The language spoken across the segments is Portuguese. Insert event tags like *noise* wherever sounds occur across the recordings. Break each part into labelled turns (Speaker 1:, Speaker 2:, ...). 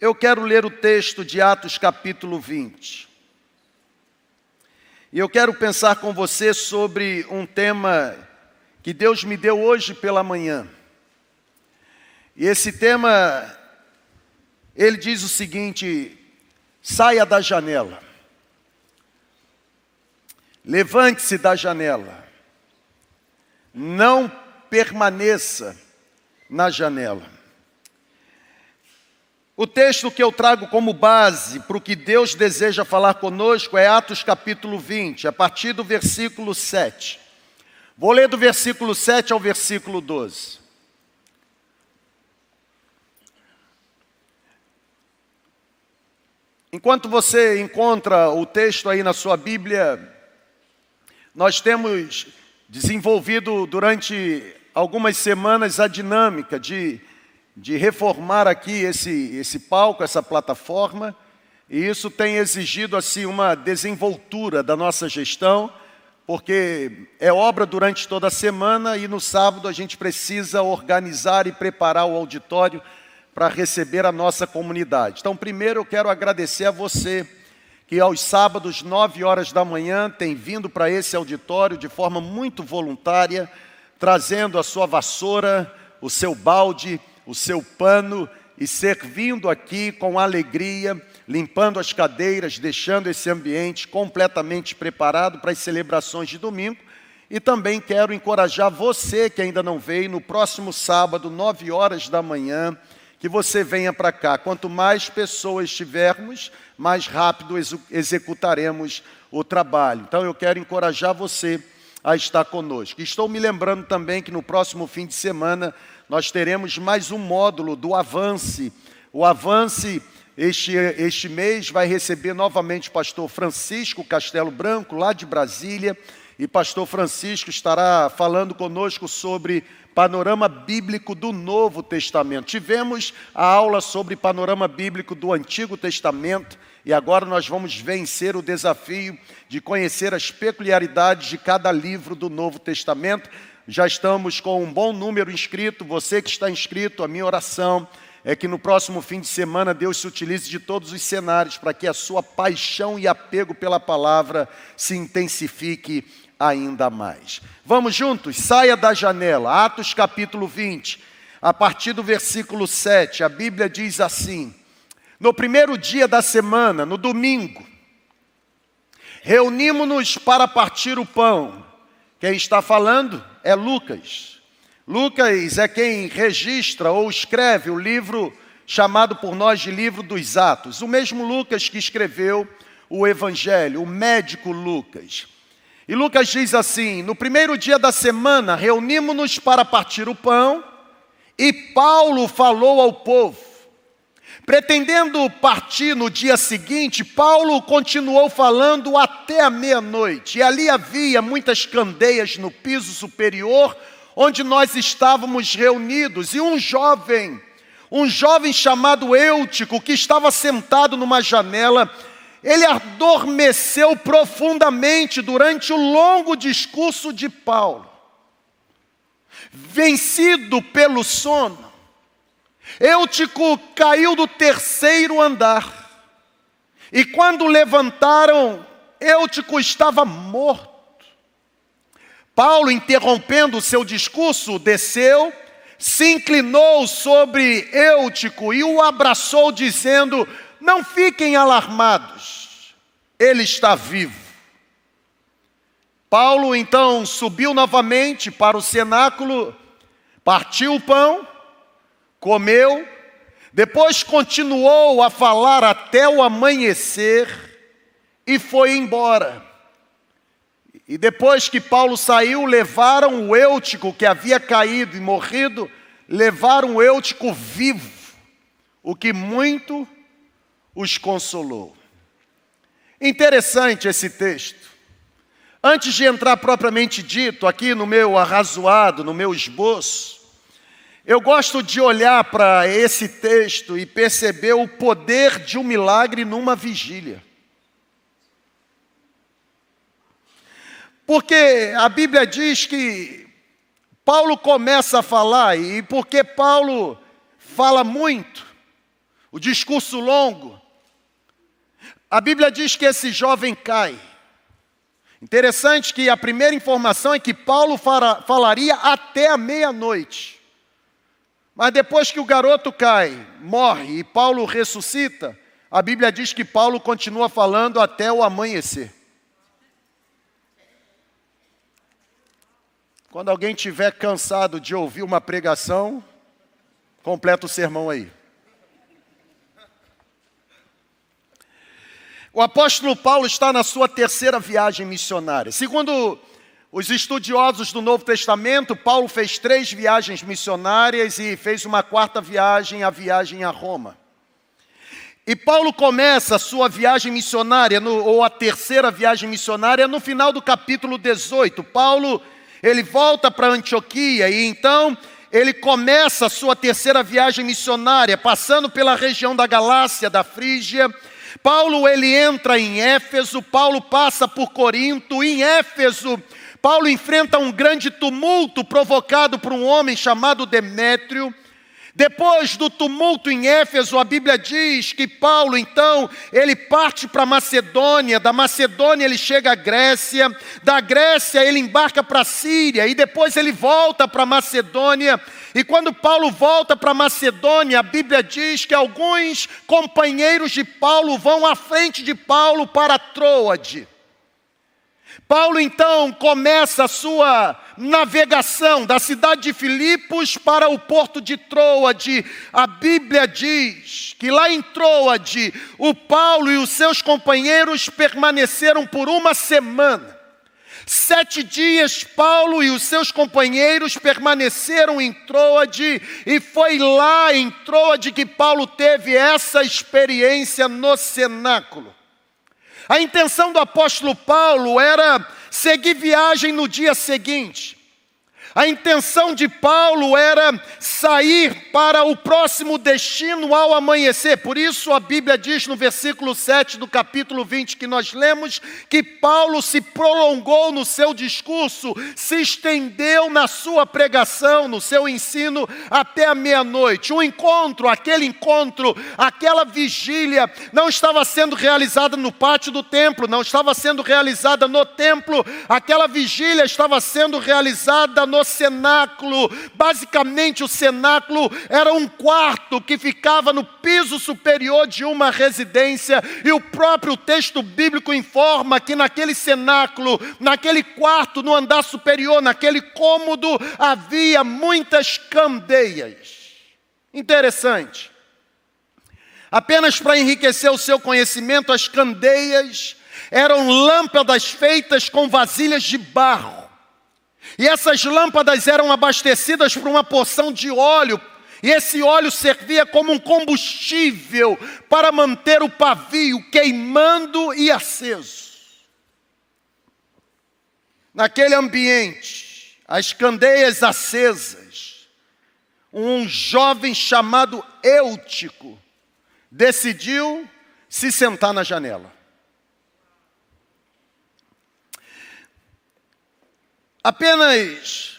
Speaker 1: Eu quero ler o texto de Atos capítulo 20. E eu quero pensar com você sobre um tema que Deus me deu hoje pela manhã. E esse tema, ele diz o seguinte: saia da janela, levante-se da janela, não permaneça na janela. O texto que eu trago como base para o que Deus deseja falar conosco é Atos capítulo 20, a partir do versículo 7. Vou ler do versículo 7 ao versículo 12. Enquanto você encontra o texto aí na sua Bíblia, nós temos desenvolvido durante algumas semanas a dinâmica de de reformar aqui esse, esse palco, essa plataforma, e isso tem exigido assim uma desenvoltura da nossa gestão, porque é obra durante toda a semana e no sábado a gente precisa organizar e preparar o auditório para receber a nossa comunidade. Então, primeiro eu quero agradecer a você que aos sábados, nove horas da manhã, tem vindo para esse auditório de forma muito voluntária, trazendo a sua vassoura, o seu balde, o seu pano e servindo aqui com alegria, limpando as cadeiras, deixando esse ambiente completamente preparado para as celebrações de domingo. E também quero encorajar você que ainda não veio, no próximo sábado, nove horas da manhã, que você venha para cá. Quanto mais pessoas tivermos, mais rápido ex executaremos o trabalho. Então eu quero encorajar você a estar conosco. Estou me lembrando também que no próximo fim de semana nós teremos mais um módulo do Avance. O Avance, este, este mês, vai receber novamente o pastor Francisco Castelo Branco, lá de Brasília. E pastor Francisco estará falando conosco sobre panorama bíblico do Novo Testamento. Tivemos a aula sobre panorama bíblico do Antigo Testamento e agora nós vamos vencer o desafio de conhecer as peculiaridades de cada livro do Novo Testamento. Já estamos com um bom número inscrito. Você que está inscrito, a minha oração é que no próximo fim de semana Deus se utilize de todos os cenários para que a sua paixão e apego pela palavra se intensifique ainda mais. Vamos juntos? Saia da janela. Atos capítulo 20, a partir do versículo 7, a Bíblia diz assim: No primeiro dia da semana, no domingo, reunimos-nos para partir o pão. Quem está falando? É Lucas. Lucas é quem registra ou escreve o livro chamado por nós de livro dos Atos. O mesmo Lucas que escreveu o Evangelho, o médico Lucas. E Lucas diz assim: No primeiro dia da semana, reunimos-nos para partir o pão, e Paulo falou ao povo. Pretendendo partir no dia seguinte, Paulo continuou falando até a meia-noite. E ali havia muitas candeias no piso superior, onde nós estávamos reunidos. E um jovem, um jovem chamado Eutico, que estava sentado numa janela, ele adormeceu profundamente durante o longo discurso de Paulo. Vencido pelo sono, Eutico caiu do terceiro andar. E quando levantaram, Eutico estava morto. Paulo, interrompendo o seu discurso, desceu, se inclinou sobre Eutico e o abraçou, dizendo: Não fiquem alarmados, ele está vivo. Paulo então subiu novamente para o cenáculo, partiu o pão comeu, depois continuou a falar até o amanhecer e foi embora. E depois que Paulo saiu, levaram o Eutico que havia caído e morrido, levaram o Eutico vivo, o que muito os consolou. Interessante esse texto. Antes de entrar propriamente dito aqui no meu arrazoado, no meu esboço, eu gosto de olhar para esse texto e perceber o poder de um milagre numa vigília. Porque a Bíblia diz que Paulo começa a falar, e porque Paulo fala muito, o discurso longo. A Bíblia diz que esse jovem cai. Interessante que a primeira informação é que Paulo falaria até a meia-noite. Mas depois que o garoto cai, morre e Paulo ressuscita, a Bíblia diz que Paulo continua falando até o amanhecer. Quando alguém estiver cansado de ouvir uma pregação, completa o sermão aí. O apóstolo Paulo está na sua terceira viagem missionária. Segundo os estudiosos do Novo Testamento, Paulo fez três viagens missionárias e fez uma quarta viagem, a viagem a Roma. E Paulo começa a sua viagem missionária, no, ou a terceira viagem missionária, no final do capítulo 18. Paulo, ele volta para Antioquia e então ele começa a sua terceira viagem missionária, passando pela região da Galácia, da Frígia, Paulo ele entra em Éfeso, Paulo passa por Corinto, em Éfeso, Paulo enfrenta um grande tumulto provocado por um homem chamado Demétrio. Depois do tumulto em Éfeso, a Bíblia diz que Paulo, então, ele parte para Macedônia, da Macedônia ele chega à Grécia, da Grécia ele embarca para a Síria e depois ele volta para Macedônia. E quando Paulo volta para Macedônia, a Bíblia diz que alguns companheiros de Paulo vão à frente de Paulo para Troade. Paulo então começa a sua navegação da cidade de Filipos para o porto de Troade. A Bíblia diz que lá em Troade, o Paulo e os seus companheiros permaneceram por uma semana. Sete dias Paulo e os seus companheiros permaneceram em Troade, e foi lá em Troade que Paulo teve essa experiência no cenáculo. A intenção do apóstolo Paulo era seguir viagem no dia seguinte. A intenção de Paulo era sair para o próximo destino ao amanhecer. Por isso a Bíblia diz no versículo 7 do capítulo 20 que nós lemos que Paulo se prolongou no seu discurso, se estendeu na sua pregação, no seu ensino até a meia-noite. O encontro, aquele encontro, aquela vigília não estava sendo realizada no pátio do templo, não estava sendo realizada no templo, aquela vigília estava sendo realizada no cenáculo. Basicamente, o cenáculo era um quarto que ficava no piso superior de uma residência, e o próprio texto bíblico informa que naquele cenáculo, naquele quarto, no andar superior, naquele cômodo, havia muitas candeias. Interessante. Apenas para enriquecer o seu conhecimento, as candeias eram lâmpadas feitas com vasilhas de barro. E essas lâmpadas eram abastecidas por uma porção de óleo, e esse óleo servia como um combustível para manter o pavio queimando e aceso. Naquele ambiente, as candeias acesas, um jovem chamado Eutico decidiu se sentar na janela. Apenas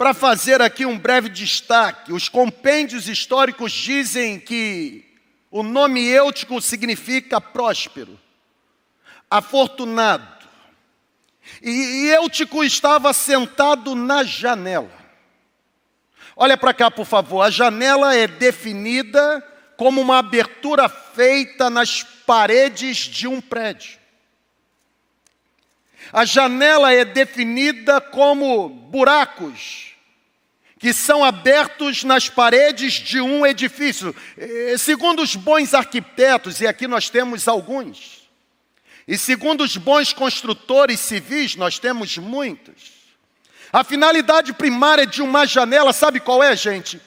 Speaker 1: para fazer aqui um breve destaque, os compêndios históricos dizem que o nome Eutico significa próspero, afortunado. E Eutico estava sentado na janela. Olha para cá, por favor. A janela é definida como uma abertura feita nas paredes de um prédio. A janela é definida como buracos que são abertos nas paredes de um edifício. Segundo os bons arquitetos, e aqui nós temos alguns, e segundo os bons construtores civis, nós temos muitos. A finalidade primária de uma janela, sabe qual é, gente?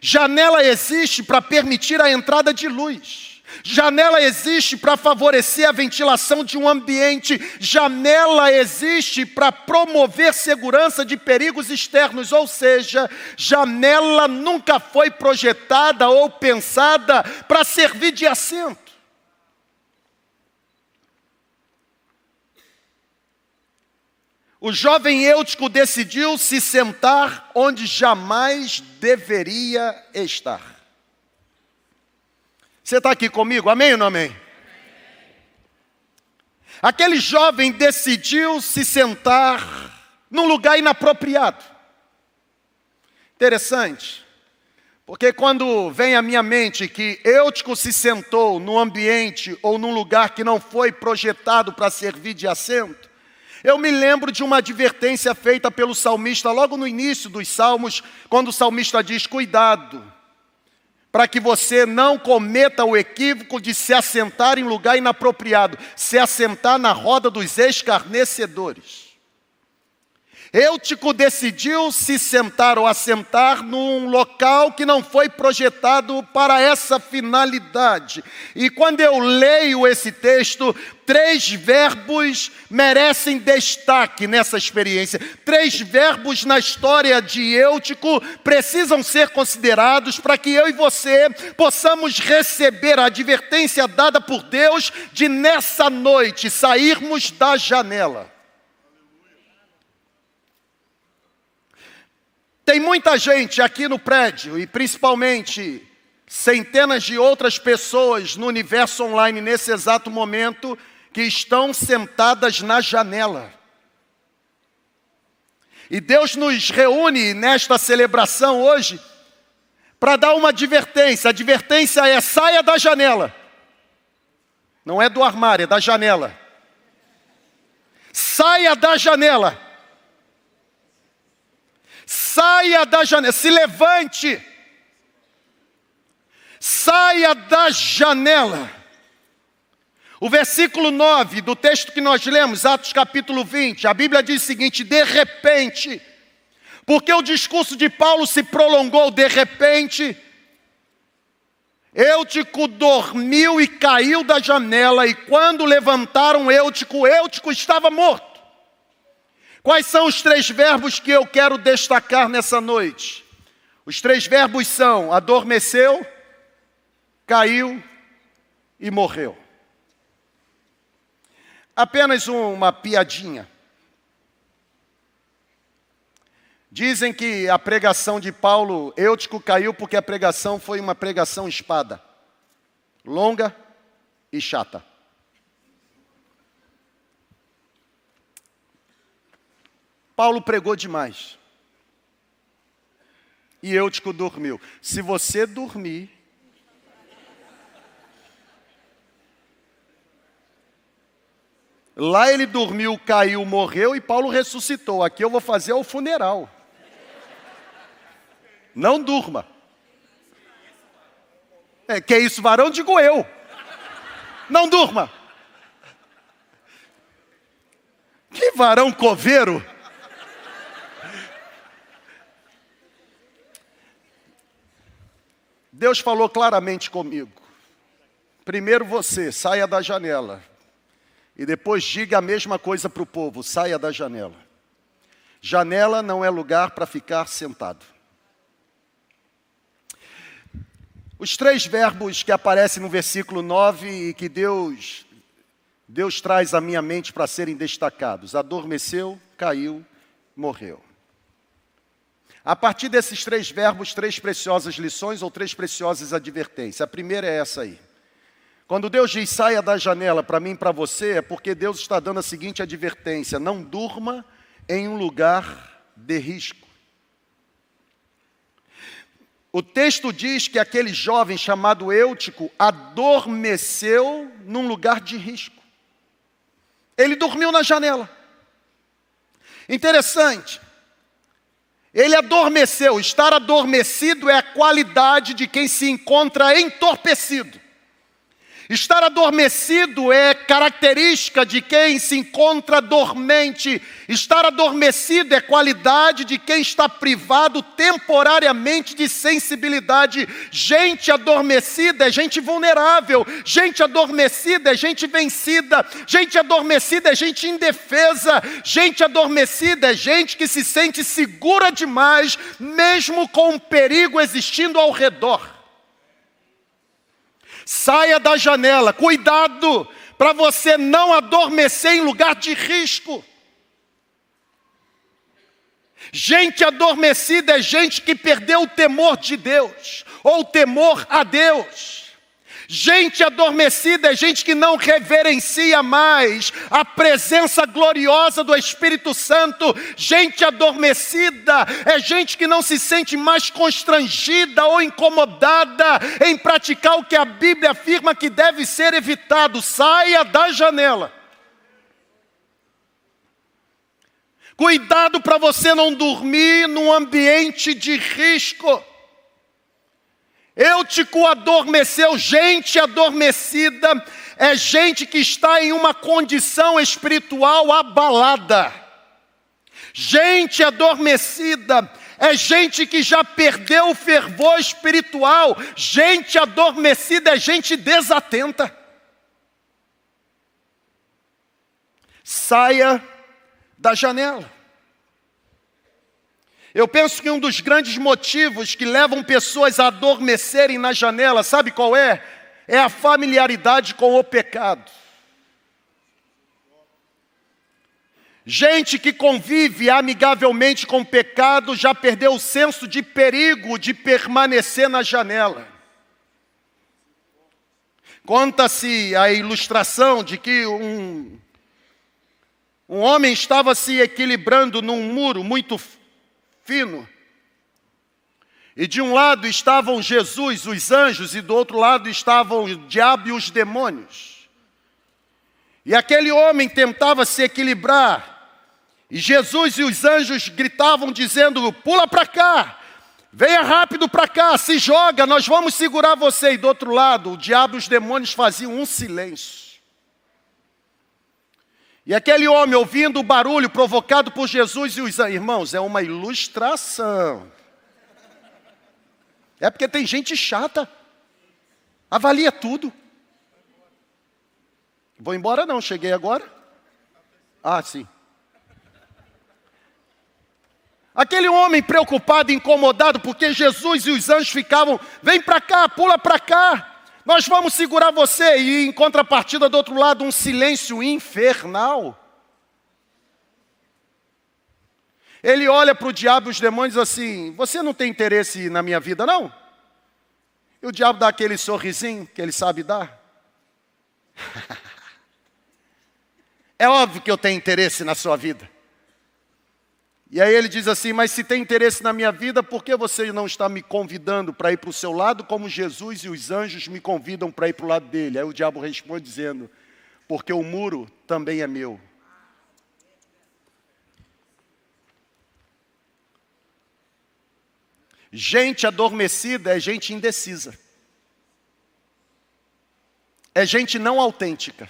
Speaker 1: Janela existe para permitir a entrada de luz. Janela existe para favorecer a ventilação de um ambiente. Janela existe para promover segurança de perigos externos, ou seja, janela nunca foi projetada ou pensada para servir de assento. O jovem Eutico decidiu se sentar onde jamais deveria estar. Você está aqui comigo? Amém ou não amém? Aquele jovem decidiu se sentar num lugar inapropriado. Interessante, porque quando vem à minha mente que Eutico se sentou num ambiente ou num lugar que não foi projetado para servir de assento, eu me lembro de uma advertência feita pelo salmista logo no início dos salmos, quando o salmista diz: Cuidado, para que você não cometa o equívoco de se assentar em lugar inapropriado, se assentar na roda dos escarnecedores. Eutico decidiu se sentar ou assentar num local que não foi projetado para essa finalidade. E quando eu leio esse texto, três verbos merecem destaque nessa experiência. Três verbos na história de Eutico precisam ser considerados para que eu e você possamos receber a advertência dada por Deus de nessa noite sairmos da janela. Tem muita gente aqui no prédio e principalmente centenas de outras pessoas no universo online nesse exato momento que estão sentadas na janela. E Deus nos reúne nesta celebração hoje para dar uma advertência. A advertência é: saia da janela. Não é do armário, é da janela. Saia da janela. Saia da janela, se levante. Saia da janela. O versículo 9 do texto que nós lemos, Atos capítulo 20, a Bíblia diz o seguinte: de repente, porque o discurso de Paulo se prolongou de repente, Eutico dormiu e caiu da janela, e quando levantaram Eutico, Eutico estava morto. Quais são os três verbos que eu quero destacar nessa noite? Os três verbos são: adormeceu, caiu e morreu. Apenas uma piadinha. Dizem que a pregação de Paulo, Eutico caiu porque a pregação foi uma pregação espada, longa e chata. Paulo pregou demais. E Eutico dormiu. Se você dormir, Lá ele dormiu, caiu, morreu e Paulo ressuscitou. Aqui eu vou fazer o funeral. Não durma. É, que é isso, varão? Digo eu. Não durma. Que varão coveiro. Deus falou claramente comigo. Primeiro você, saia da janela. E depois diga a mesma coisa para o povo: saia da janela. Janela não é lugar para ficar sentado. Os três verbos que aparecem no versículo 9 e que Deus Deus traz à minha mente para serem destacados: adormeceu, caiu, morreu. A partir desses três verbos, três preciosas lições ou três preciosas advertências. A primeira é essa aí. Quando Deus diz saia da janela para mim e para você, é porque Deus está dando a seguinte advertência: não durma em um lugar de risco. O texto diz que aquele jovem chamado Eutico adormeceu num lugar de risco. Ele dormiu na janela. Interessante. Ele adormeceu. Estar adormecido é a qualidade de quem se encontra entorpecido. Estar adormecido é característica de quem se encontra dormente. Estar adormecido é qualidade de quem está privado temporariamente de sensibilidade. Gente adormecida é gente vulnerável. Gente adormecida é gente vencida. Gente adormecida é gente indefesa. Gente adormecida é gente que se sente segura demais, mesmo com um perigo existindo ao redor. Saia da janela, cuidado para você não adormecer em lugar de risco. Gente adormecida é gente que perdeu o temor de Deus, ou o temor a Deus. Gente adormecida é gente que não reverencia mais a presença gloriosa do Espírito Santo. Gente adormecida é gente que não se sente mais constrangida ou incomodada em praticar o que a Bíblia afirma que deve ser evitado. Saia da janela. Cuidado para você não dormir num ambiente de risco. Eutico adormeceu, gente adormecida é gente que está em uma condição espiritual abalada. Gente adormecida é gente que já perdeu o fervor espiritual. Gente adormecida é gente desatenta. Saia da janela. Eu penso que um dos grandes motivos que levam pessoas a adormecerem na janela, sabe qual é? É a familiaridade com o pecado. Gente que convive amigavelmente com o pecado já perdeu o senso de perigo de permanecer na janela. Conta-se a ilustração de que um, um homem estava se equilibrando num muro muito fino. E de um lado estavam Jesus, os anjos, e do outro lado estavam o diabo e os demônios. E aquele homem tentava se equilibrar. E Jesus e os anjos gritavam, dizendo: Pula para cá, venha rápido para cá, se joga, nós vamos segurar você. E do outro lado, o diabo e os demônios faziam um silêncio. E aquele homem ouvindo o barulho provocado por Jesus e os irmãos, é uma ilustração. É porque tem gente chata. Avalia tudo. Vou embora não, cheguei agora. Ah, sim. Aquele homem preocupado, incomodado, porque Jesus e os anjos ficavam, vem para cá, pula para cá. Nós vamos segurar você. E em contrapartida, do outro lado, um silêncio infernal. Ele olha para o diabo e os demônios assim: Você não tem interesse na minha vida, não? E o diabo dá aquele sorrisinho que ele sabe dar. *laughs* é óbvio que eu tenho interesse na sua vida. E aí ele diz assim: Mas se tem interesse na minha vida, por que você não está me convidando para ir para o seu lado, como Jesus e os anjos me convidam para ir para o lado dele? Aí o diabo responde dizendo: Porque o muro também é meu. Gente adormecida é gente indecisa. É gente não autêntica.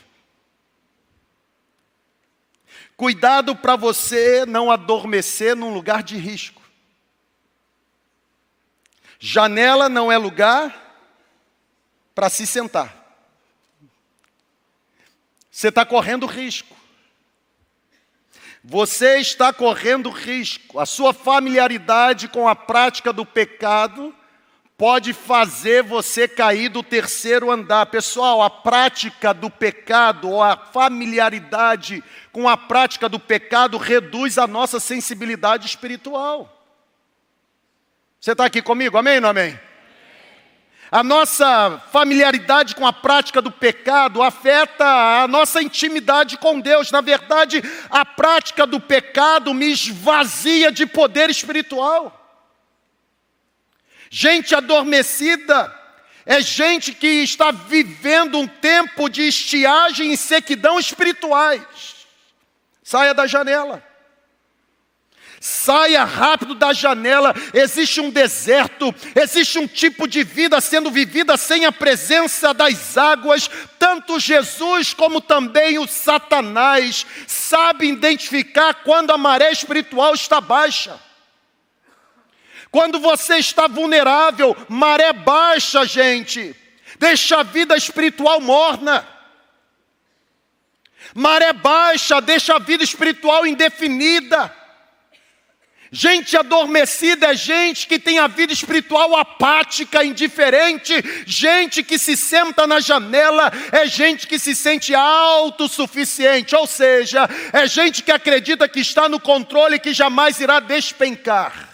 Speaker 1: Cuidado para você não adormecer num lugar de risco. Janela não é lugar para se sentar. Você está correndo risco. Você está correndo risco. A sua familiaridade com a prática do pecado pode fazer você cair do terceiro andar. Pessoal, a prática do pecado ou a familiaridade com a prática do pecado reduz a nossa sensibilidade espiritual. Você está aqui comigo? Amém ou não amém? A nossa familiaridade com a prática do pecado afeta a nossa intimidade com Deus. Na verdade, a prática do pecado me esvazia de poder espiritual. Gente adormecida é gente que está vivendo um tempo de estiagem e sequidão espirituais. Saia da janela. Saia rápido da janela. Existe um deserto, existe um tipo de vida sendo vivida sem a presença das águas. Tanto Jesus como também o Satanás sabem identificar quando a maré espiritual está baixa. Quando você está vulnerável, maré baixa, gente, deixa a vida espiritual morna. Maré baixa, deixa a vida espiritual indefinida. Gente adormecida é gente que tem a vida espiritual apática, indiferente. Gente que se senta na janela é gente que se sente autossuficiente, ou seja, é gente que acredita que está no controle e que jamais irá despencar.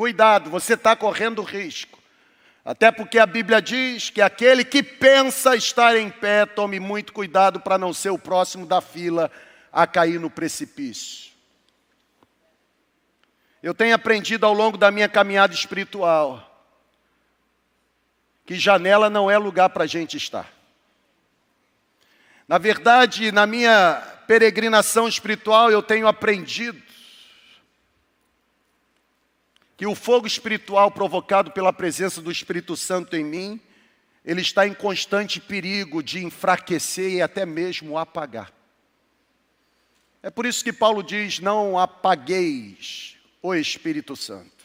Speaker 1: Cuidado, você está correndo risco. Até porque a Bíblia diz que aquele que pensa estar em pé, tome muito cuidado para não ser o próximo da fila a cair no precipício. Eu tenho aprendido ao longo da minha caminhada espiritual que janela não é lugar para a gente estar. Na verdade, na minha peregrinação espiritual, eu tenho aprendido que o fogo espiritual provocado pela presença do Espírito Santo em mim, ele está em constante perigo de enfraquecer e até mesmo apagar. É por isso que Paulo diz: não apagueis o Espírito Santo.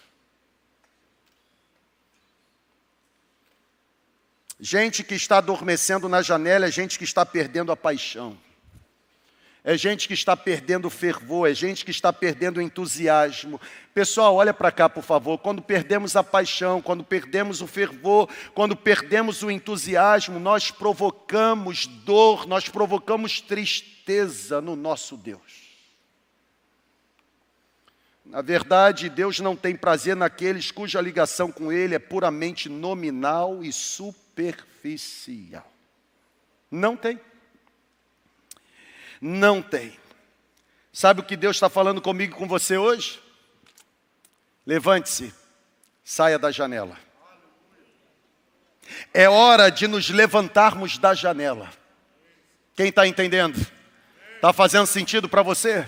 Speaker 1: Gente que está adormecendo na janela é gente que está perdendo a paixão. É gente que está perdendo fervor, é gente que está perdendo entusiasmo. Pessoal, olha para cá, por favor. Quando perdemos a paixão, quando perdemos o fervor, quando perdemos o entusiasmo, nós provocamos dor, nós provocamos tristeza no nosso Deus. Na verdade, Deus não tem prazer naqueles cuja ligação com Ele é puramente nominal e super superficial. Não tem. Não tem. Sabe o que Deus está falando comigo com você hoje? Levante-se, saia da janela. É hora de nos levantarmos da janela. Quem está entendendo? Está fazendo sentido para você?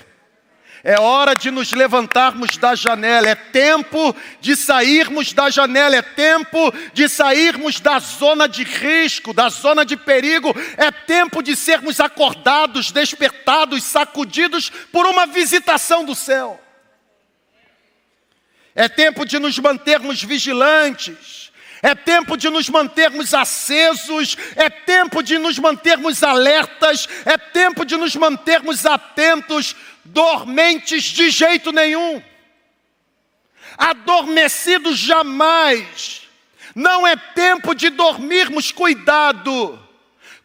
Speaker 1: É hora de nos levantarmos da janela, é tempo de sairmos da janela, é tempo de sairmos da zona de risco, da zona de perigo, é tempo de sermos acordados, despertados, sacudidos por uma visitação do céu. É tempo de nos mantermos vigilantes, é tempo de nos mantermos acesos, é tempo de nos mantermos alertas, é tempo de nos mantermos atentos, dormentes de jeito nenhum, adormecidos jamais. Não é tempo de dormirmos, cuidado,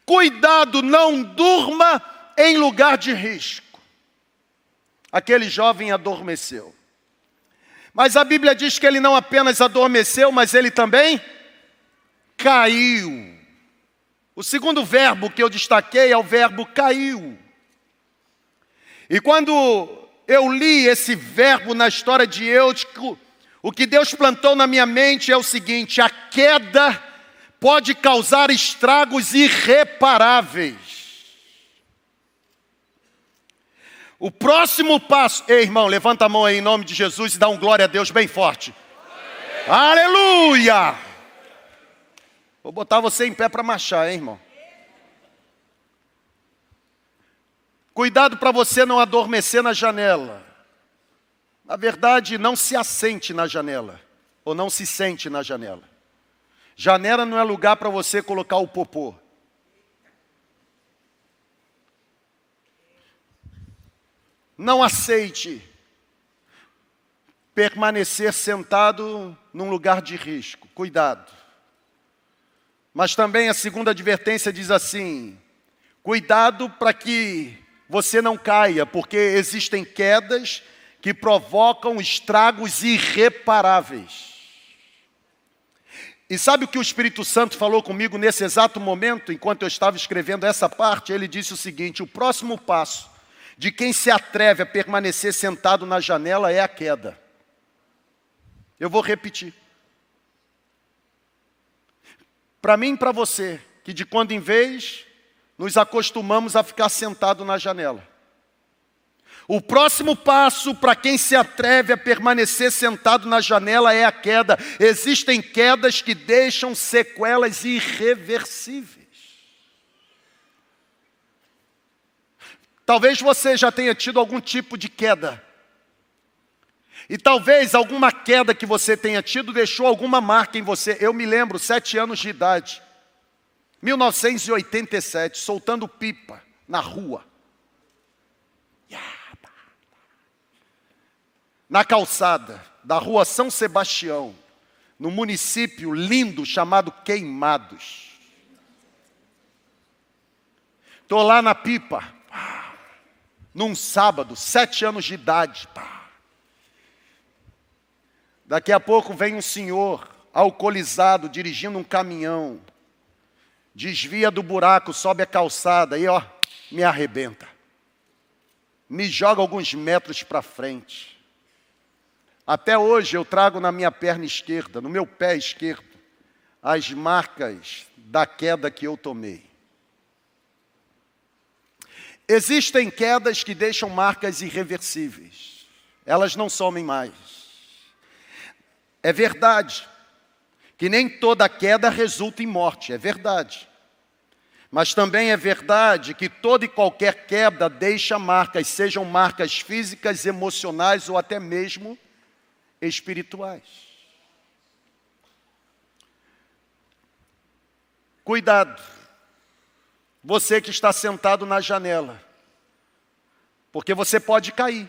Speaker 1: cuidado, não durma em lugar de risco. Aquele jovem adormeceu. Mas a Bíblia diz que ele não apenas adormeceu, mas ele também caiu. O segundo verbo que eu destaquei é o verbo caiu. E quando eu li esse verbo na história de Eutico, o que Deus plantou na minha mente é o seguinte: a queda pode causar estragos irreparáveis. O próximo passo, ei irmão, levanta a mão aí em nome de Jesus e dá um glória a Deus bem forte. Aleluia! Aleluia! Vou botar você em pé para marchar, hein, irmão. Cuidado para você não adormecer na janela. Na verdade, não se assente na janela, ou não se sente na janela. Janela não é lugar para você colocar o popô. Não aceite permanecer sentado num lugar de risco. Cuidado. Mas também a segunda advertência diz assim: cuidado para que você não caia, porque existem quedas que provocam estragos irreparáveis. E sabe o que o Espírito Santo falou comigo nesse exato momento, enquanto eu estava escrevendo essa parte? Ele disse o seguinte: o próximo passo de quem se atreve a permanecer sentado na janela é a queda. Eu vou repetir. Para mim e para você, que de quando em vez nos acostumamos a ficar sentado na janela. O próximo passo para quem se atreve a permanecer sentado na janela é a queda. Existem quedas que deixam sequelas irreversíveis. Talvez você já tenha tido algum tipo de queda. E talvez alguma queda que você tenha tido deixou alguma marca em você. Eu me lembro, sete anos de idade. 1987, soltando pipa na rua. Na calçada da rua São Sebastião, no município lindo chamado Queimados. Estou lá na pipa, num sábado, sete anos de idade. Daqui a pouco vem um senhor alcoolizado, dirigindo um caminhão, desvia do buraco, sobe a calçada e ó, me arrebenta. Me joga alguns metros para frente. Até hoje eu trago na minha perna esquerda, no meu pé esquerdo, as marcas da queda que eu tomei. Existem quedas que deixam marcas irreversíveis, elas não somem mais. É verdade que nem toda queda resulta em morte, é verdade. Mas também é verdade que toda e qualquer queda deixa marcas, sejam marcas físicas, emocionais ou até mesmo espirituais. Cuidado, você que está sentado na janela, porque você pode cair.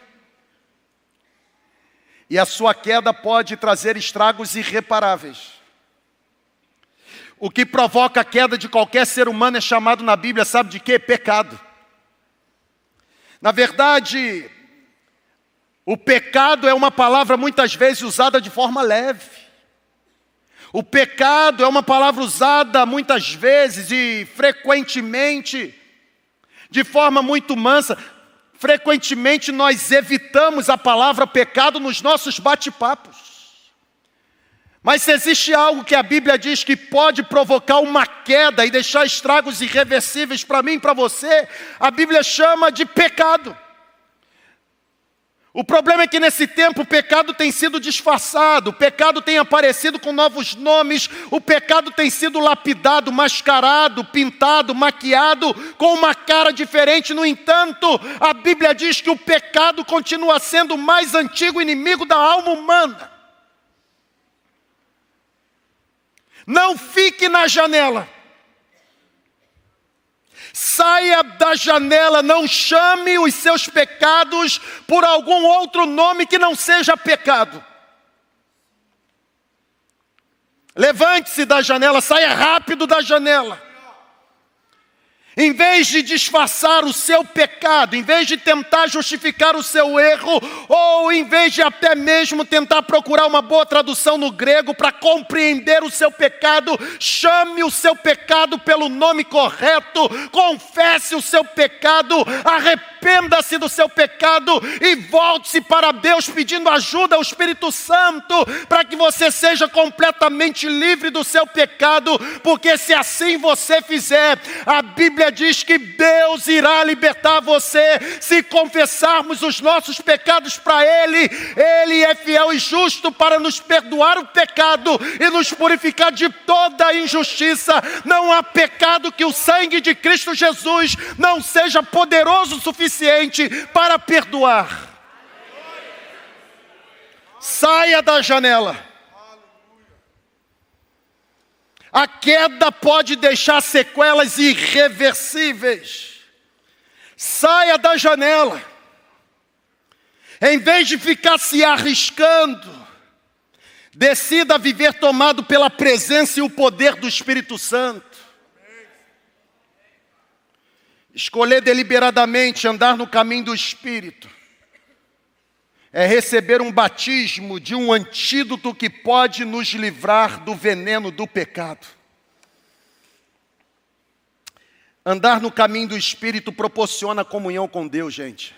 Speaker 1: E a sua queda pode trazer estragos irreparáveis. O que provoca a queda de qualquer ser humano é chamado na Bíblia, sabe de quê? Pecado. Na verdade, o pecado é uma palavra muitas vezes usada de forma leve. O pecado é uma palavra usada muitas vezes e frequentemente de forma muito mansa. Frequentemente nós evitamos a palavra pecado nos nossos bate-papos. Mas se existe algo que a Bíblia diz que pode provocar uma queda e deixar estragos irreversíveis para mim e para você, a Bíblia chama de pecado. O problema é que nesse tempo o pecado tem sido disfarçado, o pecado tem aparecido com novos nomes, o pecado tem sido lapidado, mascarado, pintado, maquiado, com uma cara diferente. No entanto, a Bíblia diz que o pecado continua sendo o mais antigo inimigo da alma humana. Não fique na janela. Saia da janela, não chame os seus pecados por algum outro nome que não seja pecado. Levante-se da janela, saia rápido da janela. Em vez de disfarçar o seu pecado, em vez de tentar justificar o seu erro, ou em vez de até mesmo tentar procurar uma boa tradução no grego para compreender o seu pecado, chame o seu pecado pelo nome correto, confesse o seu pecado, arrependa-se do seu pecado e volte-se para Deus pedindo ajuda ao Espírito Santo para que você seja completamente livre do seu pecado, porque se assim você fizer, a Bíblia Bíblia diz que Deus irá libertar você se confessarmos os nossos pecados para Ele. Ele é fiel e justo para nos perdoar o pecado e nos purificar de toda injustiça. Não há pecado que o sangue de Cristo Jesus não seja poderoso o suficiente para perdoar. Saia da janela. A queda pode deixar sequelas irreversíveis. Saia da janela. Em vez de ficar se arriscando, decida viver tomado pela presença e o poder do Espírito Santo. Escolher deliberadamente andar no caminho do Espírito é receber um batismo de um antídoto que pode nos livrar do veneno do pecado. Andar no caminho do Espírito proporciona comunhão com Deus, gente.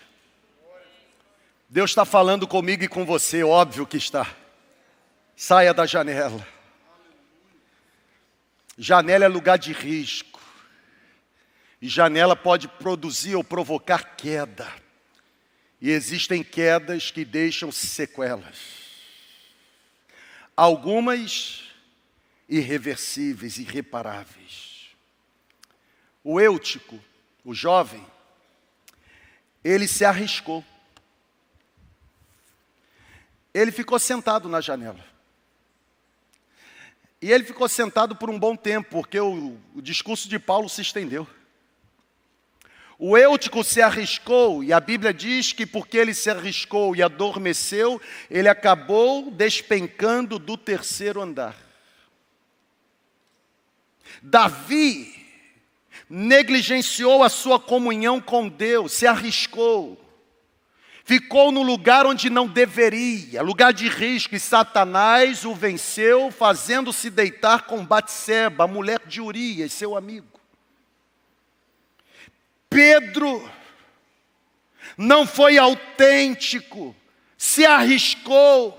Speaker 1: Deus está falando comigo e com você, óbvio que está. Saia da janela. Janela é lugar de risco. E janela pode produzir ou provocar queda. E existem quedas que deixam sequelas. Algumas irreversíveis, irreparáveis. O Eutico, o jovem, ele se arriscou. Ele ficou sentado na janela. E ele ficou sentado por um bom tempo, porque o, o discurso de Paulo se estendeu. O Eutico se arriscou, e a Bíblia diz que porque ele se arriscou e adormeceu, ele acabou despencando do terceiro andar. Davi negligenciou a sua comunhão com Deus, se arriscou, ficou no lugar onde não deveria, lugar de risco, e Satanás o venceu, fazendo-se deitar com Batseba, a mulher de Urias, seu amigo. Pedro não foi autêntico, se arriscou,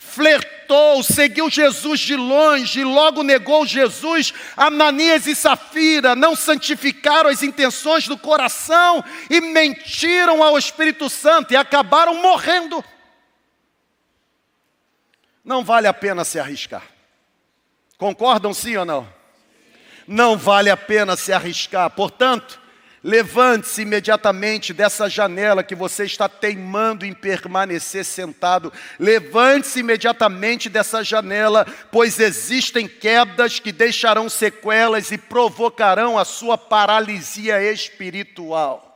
Speaker 1: flertou, seguiu Jesus de longe e logo negou Jesus. Ananias e Safira não santificaram as intenções do coração e mentiram ao Espírito Santo e acabaram morrendo. Não vale a pena se arriscar. Concordam sim ou não? Não vale a pena se arriscar. Portanto, Levante-se imediatamente dessa janela que você está teimando em permanecer sentado. Levante-se imediatamente dessa janela, pois existem quedas que deixarão sequelas e provocarão a sua paralisia espiritual.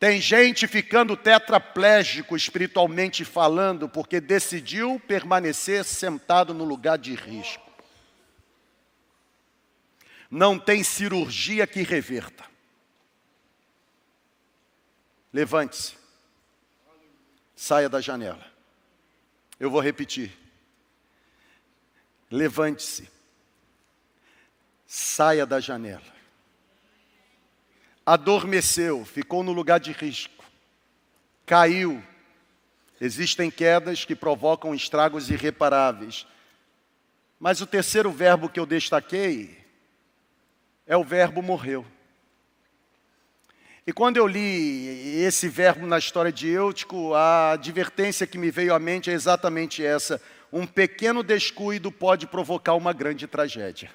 Speaker 1: Tem gente ficando tetraplégico espiritualmente falando, porque decidiu permanecer sentado no lugar de risco não tem cirurgia que reverta. Levante-se. Saia da janela. Eu vou repetir. Levante-se. Saia da janela. Adormeceu, ficou no lugar de risco. Caiu. Existem quedas que provocam estragos irreparáveis. Mas o terceiro verbo que eu destaquei é o verbo morreu. E quando eu li esse verbo na história de Eutico, a advertência que me veio à mente é exatamente essa: um pequeno descuido pode provocar uma grande tragédia.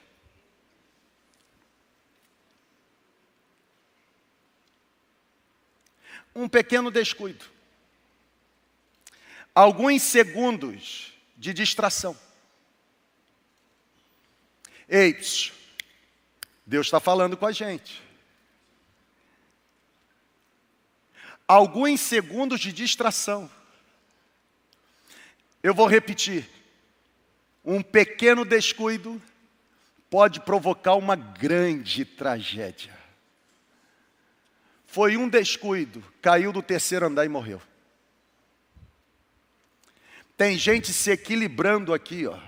Speaker 1: Um pequeno descuido. Alguns segundos de distração. Eis, Deus está falando com a gente. Alguns segundos de distração. Eu vou repetir. Um pequeno descuido pode provocar uma grande tragédia. Foi um descuido, caiu do terceiro andar e morreu. Tem gente se equilibrando aqui, ó.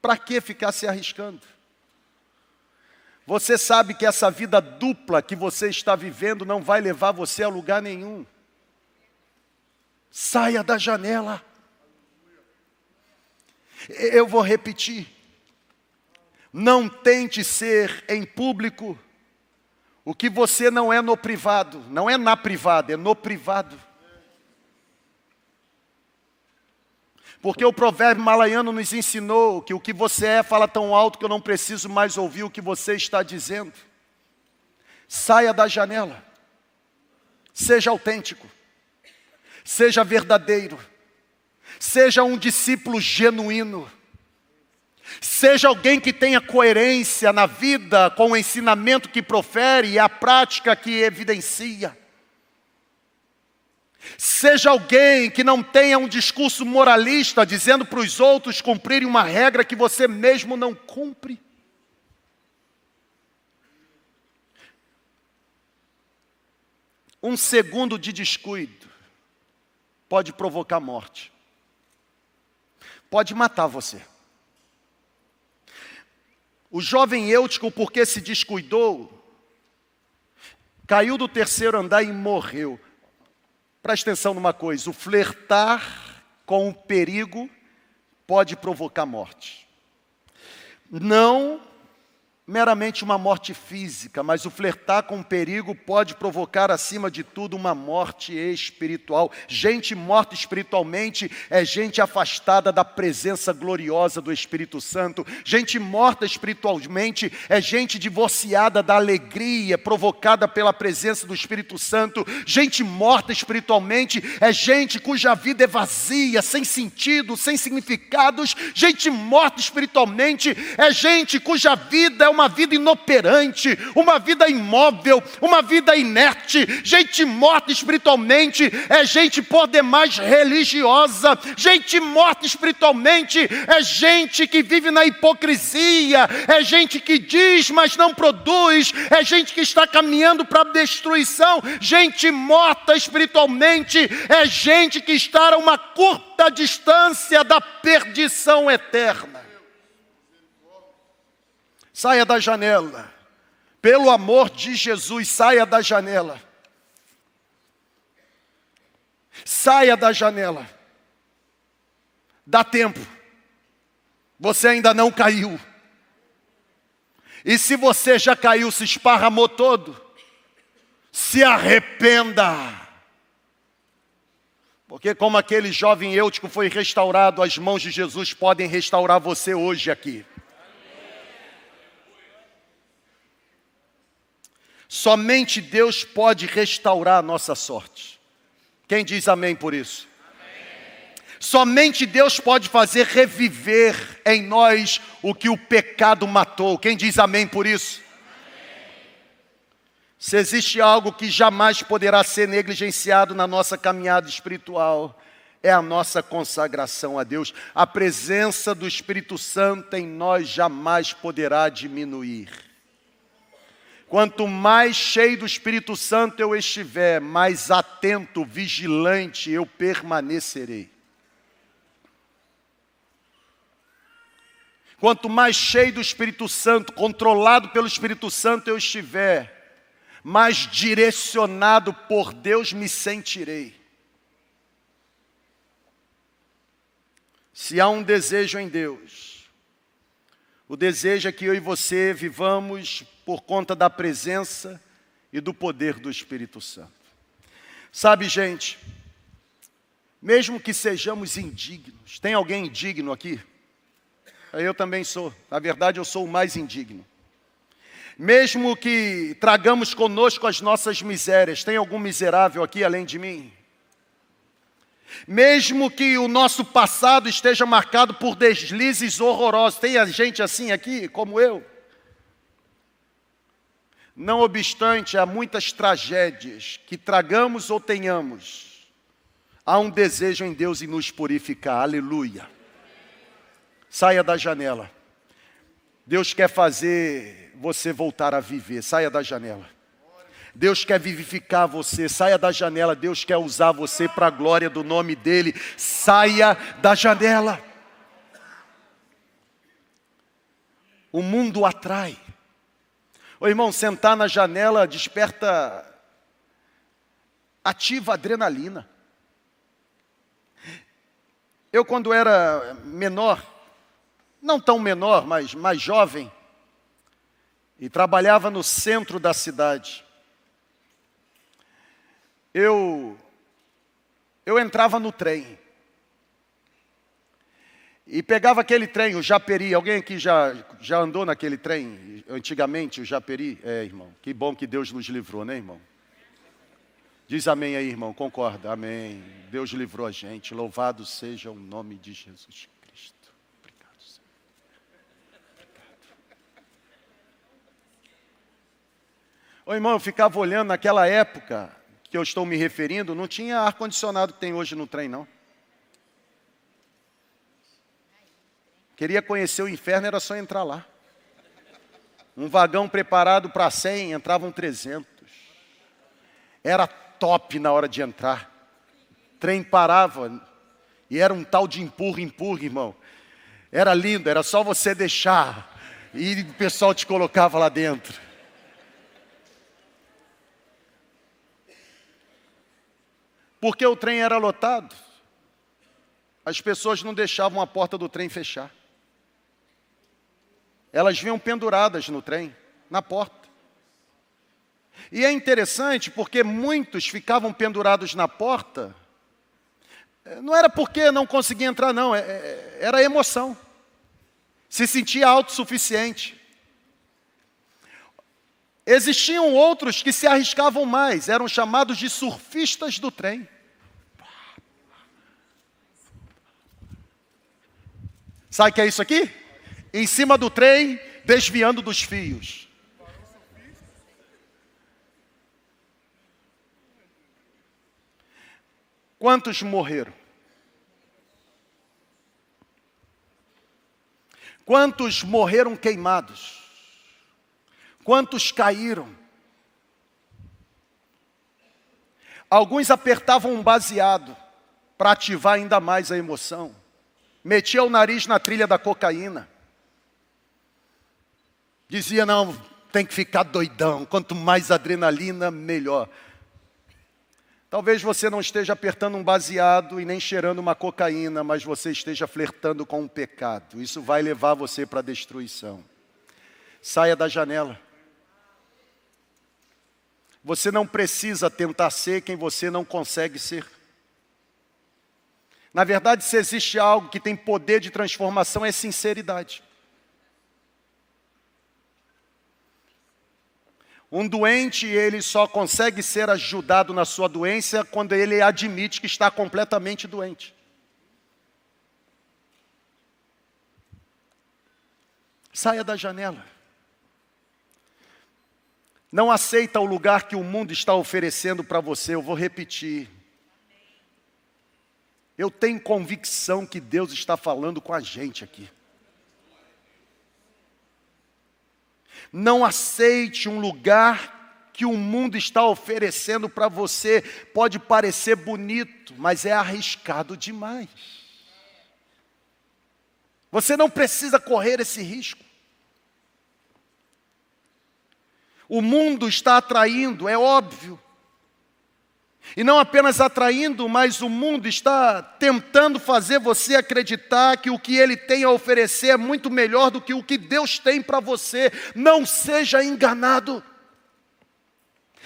Speaker 1: Para que ficar se arriscando? Você sabe que essa vida dupla que você está vivendo não vai levar você a lugar nenhum. Saia da janela. Eu vou repetir. Não tente ser em público o que você não é no privado. Não é na privada, é no privado. Porque o provérbio malaiano nos ensinou que o que você é fala tão alto que eu não preciso mais ouvir o que você está dizendo. Saia da janela. Seja autêntico. Seja verdadeiro. Seja um discípulo genuíno. Seja alguém que tenha coerência na vida com o ensinamento que profere e a prática que evidencia. Seja alguém que não tenha um discurso moralista dizendo para os outros cumprirem uma regra que você mesmo não cumpre. Um segundo de descuido pode provocar morte, pode matar você. O jovem Eutico, porque se descuidou, caiu do terceiro andar e morreu. Preste atenção numa coisa: o flertar com o perigo pode provocar morte. Não meramente uma morte física, mas o flertar com o perigo pode provocar, acima de tudo, uma morte espiritual. Gente morta espiritualmente é gente afastada da presença gloriosa do Espírito Santo. Gente morta espiritualmente é gente divorciada da alegria provocada pela presença do Espírito Santo. Gente morta espiritualmente é gente cuja vida é vazia, sem sentido, sem significados. Gente morta espiritualmente é gente cuja vida é uma vida inoperante, uma vida imóvel, uma vida inerte. Gente morta espiritualmente é gente por demais religiosa. Gente morta espiritualmente é gente que vive na hipocrisia, é gente que diz, mas não produz, é gente que está caminhando para a destruição. Gente morta espiritualmente é gente que está a uma curta distância da perdição eterna. Saia da janela. Pelo amor de Jesus, saia da janela. Saia da janela. Dá tempo. Você ainda não caiu. E se você já caiu, se esparramou todo, se arrependa. Porque, como aquele jovem eutico foi restaurado, as mãos de Jesus podem restaurar você hoje aqui. Somente Deus pode restaurar a nossa sorte. Quem diz amém por isso? Amém. Somente Deus pode fazer reviver em nós o que o pecado matou. Quem diz amém por isso? Se existe algo que jamais poderá ser negligenciado na nossa caminhada espiritual, é a nossa consagração a Deus. A presença do Espírito Santo em nós jamais poderá diminuir. Quanto mais cheio do Espírito Santo eu estiver, mais atento, vigilante eu permanecerei. Quanto mais cheio do Espírito Santo, controlado pelo Espírito Santo eu estiver, mais direcionado por Deus me sentirei. Se há um desejo em Deus, o desejo é que eu e você vivamos por conta da presença e do poder do Espírito Santo. Sabe, gente, mesmo que sejamos indignos, tem alguém indigno aqui? Eu também sou, na verdade, eu sou o mais indigno. Mesmo que tragamos conosco as nossas misérias, tem algum miserável aqui além de mim? Mesmo que o nosso passado esteja marcado por deslizes horrorosos, tem a gente assim aqui, como eu? Não obstante, há muitas tragédias que tragamos ou tenhamos, há um desejo em Deus em nos purificar, aleluia. Saia da janela. Deus quer fazer você voltar a viver, saia da janela. Deus quer vivificar você, saia da janela. Deus quer usar você para a glória do nome dEle, saia da janela. O mundo atrai. Ô irmão, sentar na janela desperta, ativa adrenalina. Eu, quando era menor, não tão menor, mas mais jovem, e trabalhava no centro da cidade, eu, eu entrava no trem. E pegava aquele trem, o Japeri. Alguém aqui já, já andou naquele trem? Antigamente, o Japeri? É, irmão. Que bom que Deus nos livrou, né, irmão? Diz amém aí, irmão. Concorda? Amém. Deus livrou a gente. Louvado seja o nome de Jesus Cristo. Obrigado, Senhor. Obrigado. Ô, irmão, eu ficava olhando naquela época que eu estou me referindo, não tinha ar-condicionado que tem hoje no trem, não. Queria conhecer o inferno, era só entrar lá. Um vagão preparado para 100, entravam 300. Era top na hora de entrar. Trem parava e era um tal de empurra, empurra, irmão. Era lindo, era só você deixar e o pessoal te colocava lá dentro. Porque o trem era lotado, as pessoas não deixavam a porta do trem fechar elas vinham penduradas no trem, na porta. E é interessante porque muitos ficavam pendurados na porta, eh, não era porque não conseguia entrar, não, é, é, era emoção. Se sentia autossuficiente. Existiam outros que se arriscavam mais, eram chamados de surfistas do trem. Sabe o que é isso aqui? em cima do trem, desviando dos fios. Quantos morreram? Quantos morreram queimados? Quantos caíram? Alguns apertavam um baseado para ativar ainda mais a emoção. Metia o nariz na trilha da cocaína. Dizia: não, tem que ficar doidão. Quanto mais adrenalina, melhor. Talvez você não esteja apertando um baseado e nem cheirando uma cocaína, mas você esteja flertando com um pecado. Isso vai levar você para a destruição. Saia da janela. Você não precisa tentar ser quem você não consegue ser. Na verdade, se existe algo que tem poder de transformação, é sinceridade. Um doente, ele só consegue ser ajudado na sua doença quando ele admite que está completamente doente. Saia da janela. Não aceita o lugar que o mundo está oferecendo para você. Eu vou repetir. Eu tenho convicção que Deus está falando com a gente aqui. Não aceite um lugar que o mundo está oferecendo para você. Pode parecer bonito, mas é arriscado demais. Você não precisa correr esse risco. O mundo está atraindo, é óbvio. E não apenas atraindo, mas o mundo está tentando fazer você acreditar que o que ele tem a oferecer é muito melhor do que o que Deus tem para você. Não seja enganado.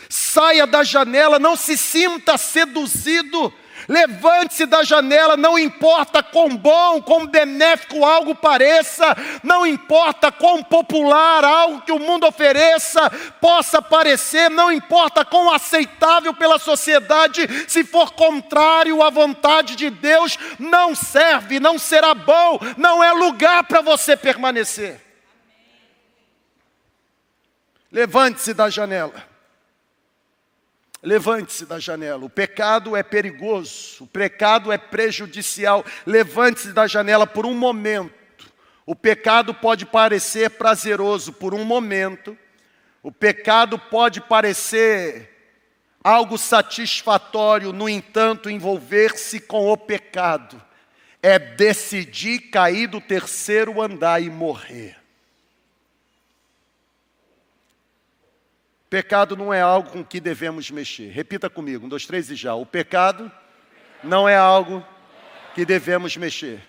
Speaker 1: Saia da janela, não se sinta seduzido Levante-se da janela, não importa quão bom, quão benéfico algo pareça, não importa quão popular algo que o mundo ofereça possa parecer, não importa quão aceitável pela sociedade, se for contrário à vontade de Deus, não serve, não será bom, não é lugar para você permanecer. Levante-se da janela. Levante-se da janela. O pecado é perigoso, o pecado é prejudicial. Levante-se da janela por um momento. O pecado pode parecer prazeroso por um momento. O pecado pode parecer algo satisfatório, no entanto, envolver-se com o pecado é decidir cair do terceiro andar e morrer. Pecado não é algo com que devemos mexer. Repita comigo, um, dois, três e já. O pecado não é algo que devemos mexer.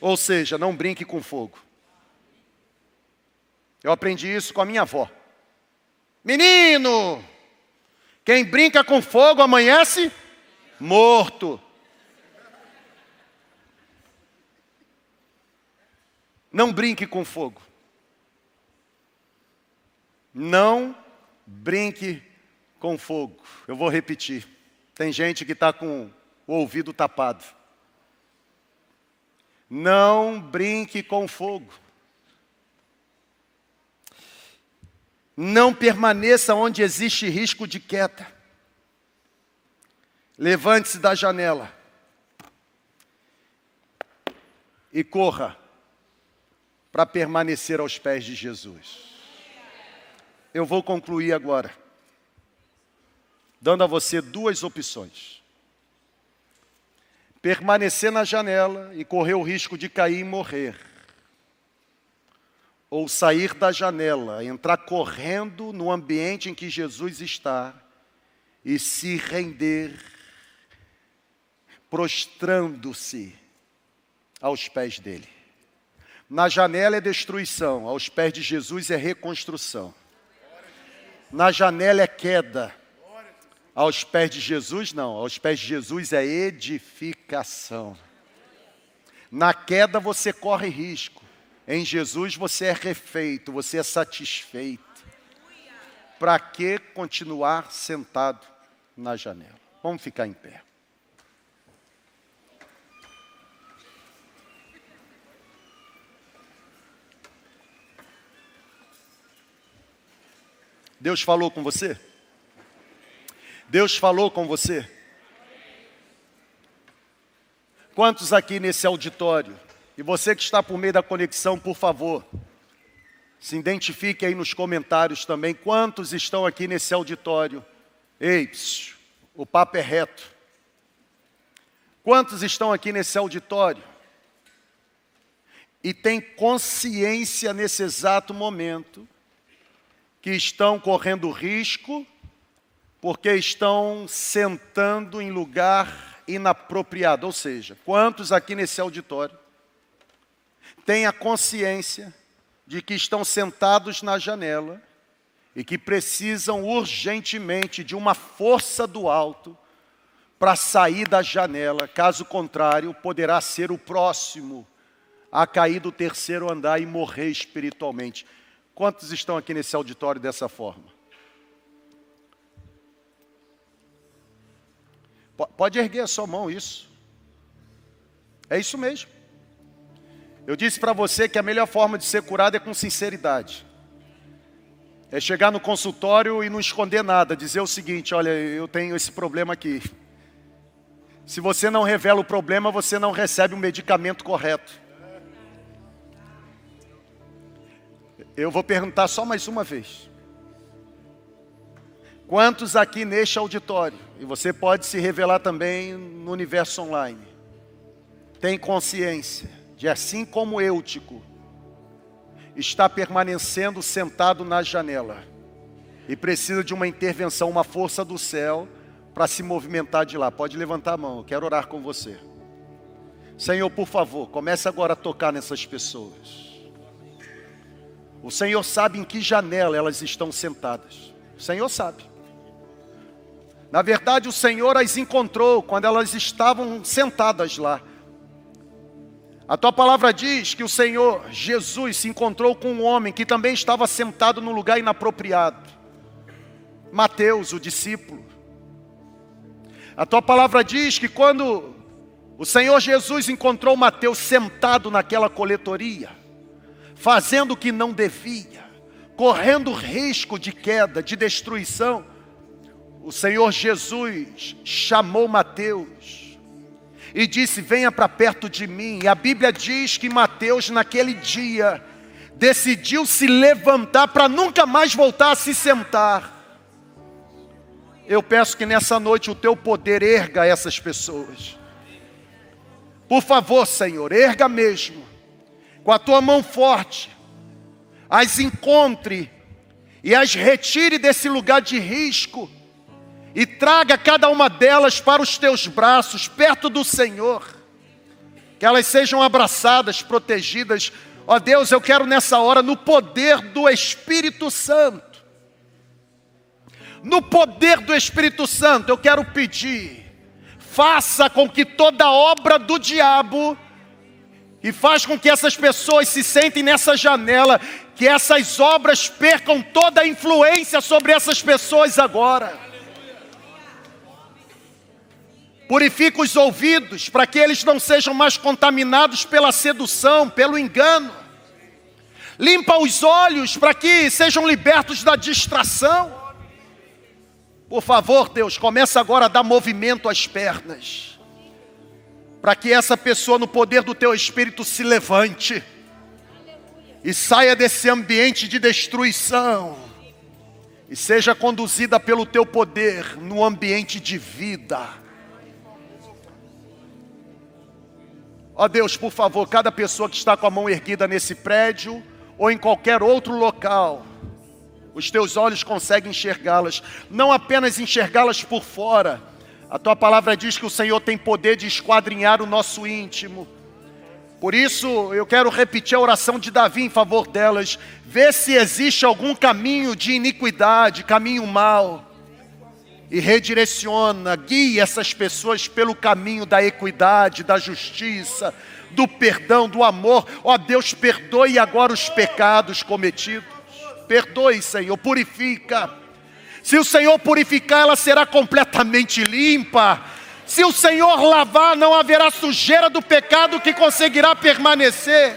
Speaker 1: Ou seja, não brinque com fogo. Eu aprendi isso com a minha avó. Menino, quem brinca com fogo amanhece morto. Não brinque com fogo. Não brinque com fogo. Eu vou repetir. Tem gente que está com o ouvido tapado. Não brinque com fogo. Não permaneça onde existe risco de queda. Levante-se da janela e corra para permanecer aos pés de Jesus. Eu vou concluir agora, dando a você duas opções: permanecer na janela e correr o risco de cair e morrer, ou sair da janela, entrar correndo no ambiente em que Jesus está e se render, prostrando-se aos pés dele. Na janela é destruição, aos pés de Jesus é reconstrução. Na janela é queda. Aos pés de Jesus, não. Aos pés de Jesus é edificação. Na queda você corre risco. Em Jesus você é refeito, você é satisfeito. Para que continuar sentado na janela? Vamos ficar em pé. Deus falou com você? Deus falou com você? Quantos aqui nesse auditório? E você que está por meio da conexão, por favor, se identifique aí nos comentários também. Quantos estão aqui nesse auditório? Ei, o papo é reto. Quantos estão aqui nesse auditório e têm consciência nesse exato momento que estão correndo risco porque estão sentando em lugar inapropriado? Ou seja, quantos aqui nesse auditório têm a consciência de que estão sentados na janela e que precisam urgentemente de uma força do alto para sair da janela, caso contrário, poderá ser o próximo a cair do terceiro andar e morrer espiritualmente. Quantos estão aqui nesse auditório dessa forma? Pode erguer a sua mão, isso. É isso mesmo. Eu disse para você que a melhor forma de ser curado é com sinceridade. É chegar no consultório e não esconder nada, dizer o seguinte: olha, eu tenho esse problema aqui. Se você não revela o problema, você não recebe o medicamento correto. Eu vou perguntar só mais uma vez. Quantos aqui neste auditório, e você pode se revelar também no universo online, tem consciência de assim como Eutico está permanecendo sentado na janela e precisa de uma intervenção, uma força do céu para se movimentar de lá. Pode levantar a mão, eu quero orar com você. Senhor, por favor, comece agora a tocar nessas pessoas. O Senhor sabe em que janela elas estão sentadas. O Senhor sabe. Na verdade, o Senhor as encontrou quando elas estavam sentadas lá. A tua palavra diz que o Senhor Jesus se encontrou com um homem que também estava sentado num lugar inapropriado. Mateus, o discípulo. A tua palavra diz que quando o Senhor Jesus encontrou Mateus sentado naquela coletoria, fazendo o que não devia, correndo risco de queda, de destruição, o Senhor Jesus chamou Mateus e disse: Venha para perto de mim. E a Bíblia diz que Mateus, naquele dia, decidiu se levantar para nunca mais voltar a se sentar. Eu peço que nessa noite o teu poder erga essas pessoas. Por favor, Senhor, erga mesmo, com a tua mão forte, as encontre e as retire desse lugar de risco e traga cada uma delas para os teus braços, perto do Senhor, que elas sejam abraçadas, protegidas. Ó Deus, eu quero nessa hora, no poder do Espírito Santo, no poder do Espírito Santo, eu quero pedir, faça com que toda obra do diabo, e faz com que essas pessoas se sentem nessa janela, que essas obras percam toda a influência sobre essas pessoas agora. Purifica os ouvidos para que eles não sejam mais contaminados pela sedução, pelo engano. Limpa os olhos para que sejam libertos da distração. Por favor, Deus, começa agora a dar movimento às pernas, para que essa pessoa, no poder do Teu Espírito, se levante e saia desse ambiente de destruição e seja conduzida pelo Teu poder no ambiente de vida. Ó Deus, por favor, cada pessoa que está com a mão erguida nesse prédio ou em qualquer outro local, os teus olhos conseguem enxergá-las, não apenas enxergá-las por fora. A tua palavra diz que o Senhor tem poder de esquadrinhar o nosso íntimo. Por isso, eu quero repetir a oração de Davi em favor delas. Vê se existe algum caminho de iniquidade, caminho mau. E redireciona, guia essas pessoas pelo caminho da equidade, da justiça, do perdão, do amor. Ó Deus, perdoe agora os pecados cometidos. Perdoe, Senhor, purifica. Se o Senhor purificar, ela será completamente limpa. Se o Senhor lavar, não haverá sujeira do pecado que conseguirá permanecer.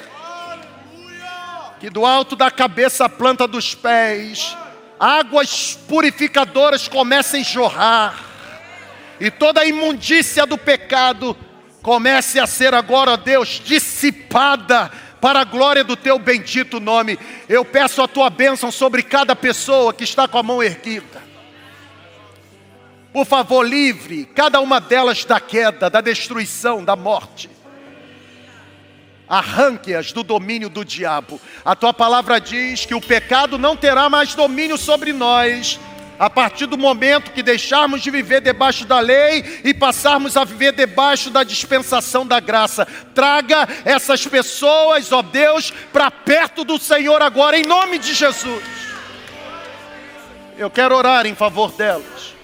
Speaker 1: Que do alto da cabeça à planta dos pés, águas purificadoras comecem a jorrar, e toda a imundícia do pecado comece a ser agora, ó Deus, dissipada para a glória do teu bendito nome. Eu peço a tua bênção sobre cada pessoa que está com a mão erguida. Por favor, livre cada uma delas da queda, da destruição, da morte. Arranque-as do domínio do diabo. A tua palavra diz que o pecado não terá mais domínio sobre nós, a partir do momento que deixarmos de viver debaixo da lei e passarmos a viver debaixo da dispensação da graça. Traga essas pessoas, ó Deus, para perto do Senhor agora, em nome de Jesus. Eu quero orar em favor delas.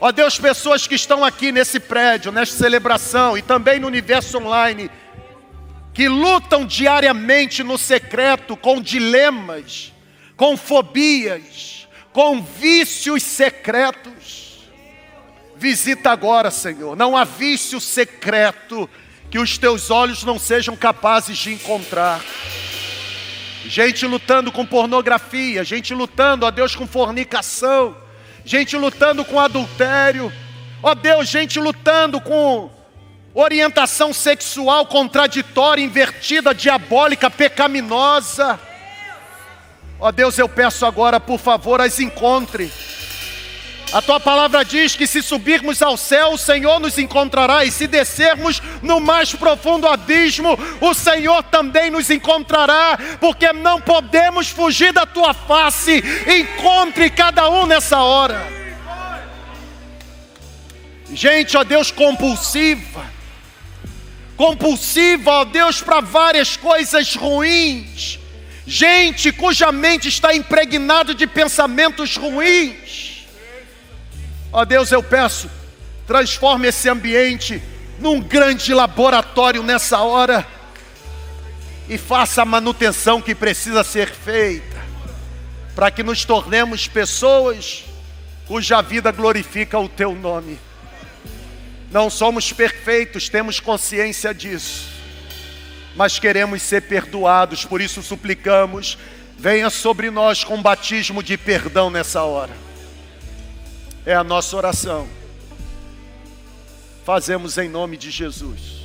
Speaker 1: Ó Deus, pessoas que estão aqui nesse prédio, nesta celebração e também no universo online, que lutam diariamente no secreto com dilemas, com fobias, com vícios secretos. Visita agora, Senhor. Não há vício secreto que os teus olhos não sejam capazes de encontrar. Gente lutando com pornografia, gente lutando, ó Deus, com fornicação, gente lutando com adultério, ó Deus, gente lutando com orientação sexual contraditória, invertida, diabólica, pecaminosa. Ó Deus, eu peço agora, por favor, as encontre. A tua palavra diz que se subirmos ao céu, o Senhor nos encontrará, e se descermos no mais profundo abismo, o Senhor também nos encontrará, porque não podemos fugir da tua face. Encontre cada um nessa hora. Gente, ó Deus, compulsiva, compulsiva, ó Deus, para várias coisas ruins gente cuja mente está impregnada de pensamentos ruins. Ó Deus, eu peço, transforme esse ambiente num grande laboratório nessa hora e faça a manutenção que precisa ser feita, para que nos tornemos pessoas cuja vida glorifica o teu nome. Não somos perfeitos, temos consciência disso mas queremos ser perdoados, por isso suplicamos, venha sobre nós com batismo de perdão nessa hora. É a nossa oração. Fazemos em nome de Jesus.